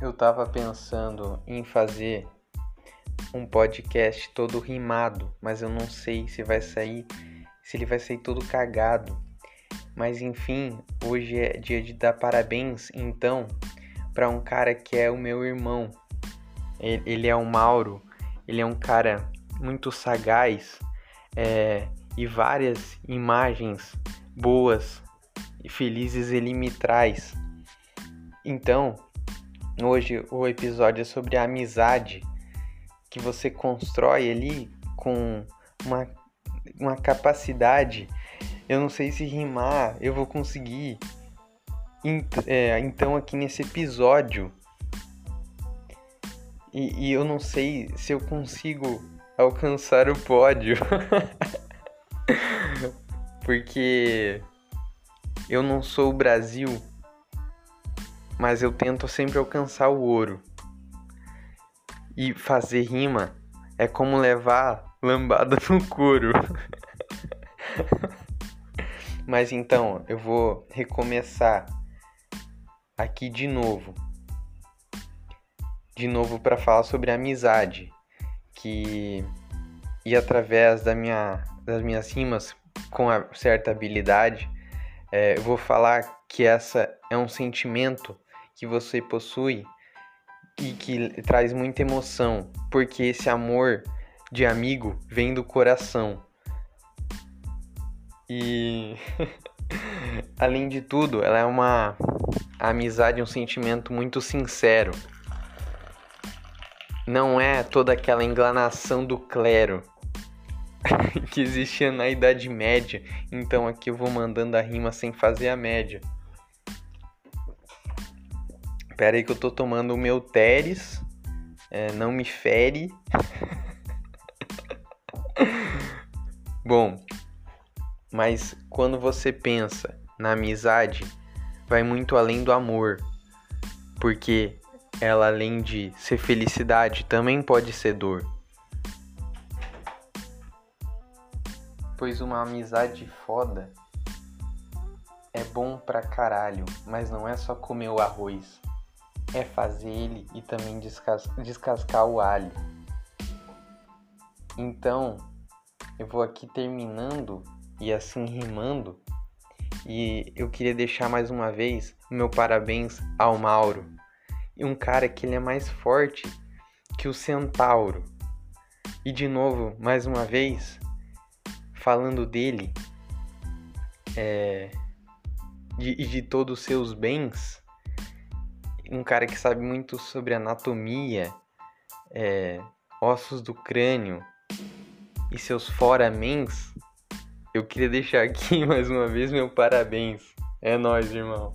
eu tava pensando em fazer um podcast todo rimado, mas eu não sei se vai sair, se ele vai sair todo cagado. Mas enfim, hoje é dia de dar parabéns, então, para um cara que é o meu irmão. Ele é o Mauro, ele é um cara muito sagaz é, e várias imagens boas e felizes ele me traz. Então, hoje o episódio é sobre a amizade que você constrói ali com uma, uma capacidade. Eu não sei se rimar, eu vou conseguir. É, então, aqui nesse episódio, e, e eu não sei se eu consigo alcançar o pódio. Porque eu não sou o Brasil, mas eu tento sempre alcançar o ouro. E fazer rima é como levar lambada no couro. mas então, eu vou recomeçar aqui de novo. De novo para falar sobre amizade, que e através da minha, das minhas rimas com certa habilidade, é, eu vou falar que essa é um sentimento que você possui e que traz muita emoção, porque esse amor de amigo vem do coração. E além de tudo, ela é uma amizade, um sentimento muito sincero. Não é toda aquela enganação do clero que existia na Idade Média. Então aqui eu vou mandando a rima sem fazer a média. Pera aí que eu tô tomando o meu Teres. É, não me fere. Bom, mas quando você pensa na amizade, vai muito além do amor. Porque ela, além de ser felicidade, também pode ser dor. Pois uma amizade foda é bom pra caralho, mas não é só comer o arroz, é fazer ele e também descas descascar o alho. Então, eu vou aqui terminando e assim rimando, e eu queria deixar mais uma vez meu parabéns ao Mauro, e um cara que ele é mais forte que o centauro. E de novo, mais uma vez, falando dele é, de, e de todos os seus bens, um cara que sabe muito sobre anatomia, é, ossos do crânio e seus foramens, eu queria deixar aqui mais uma vez meu parabéns. É nóis, irmão.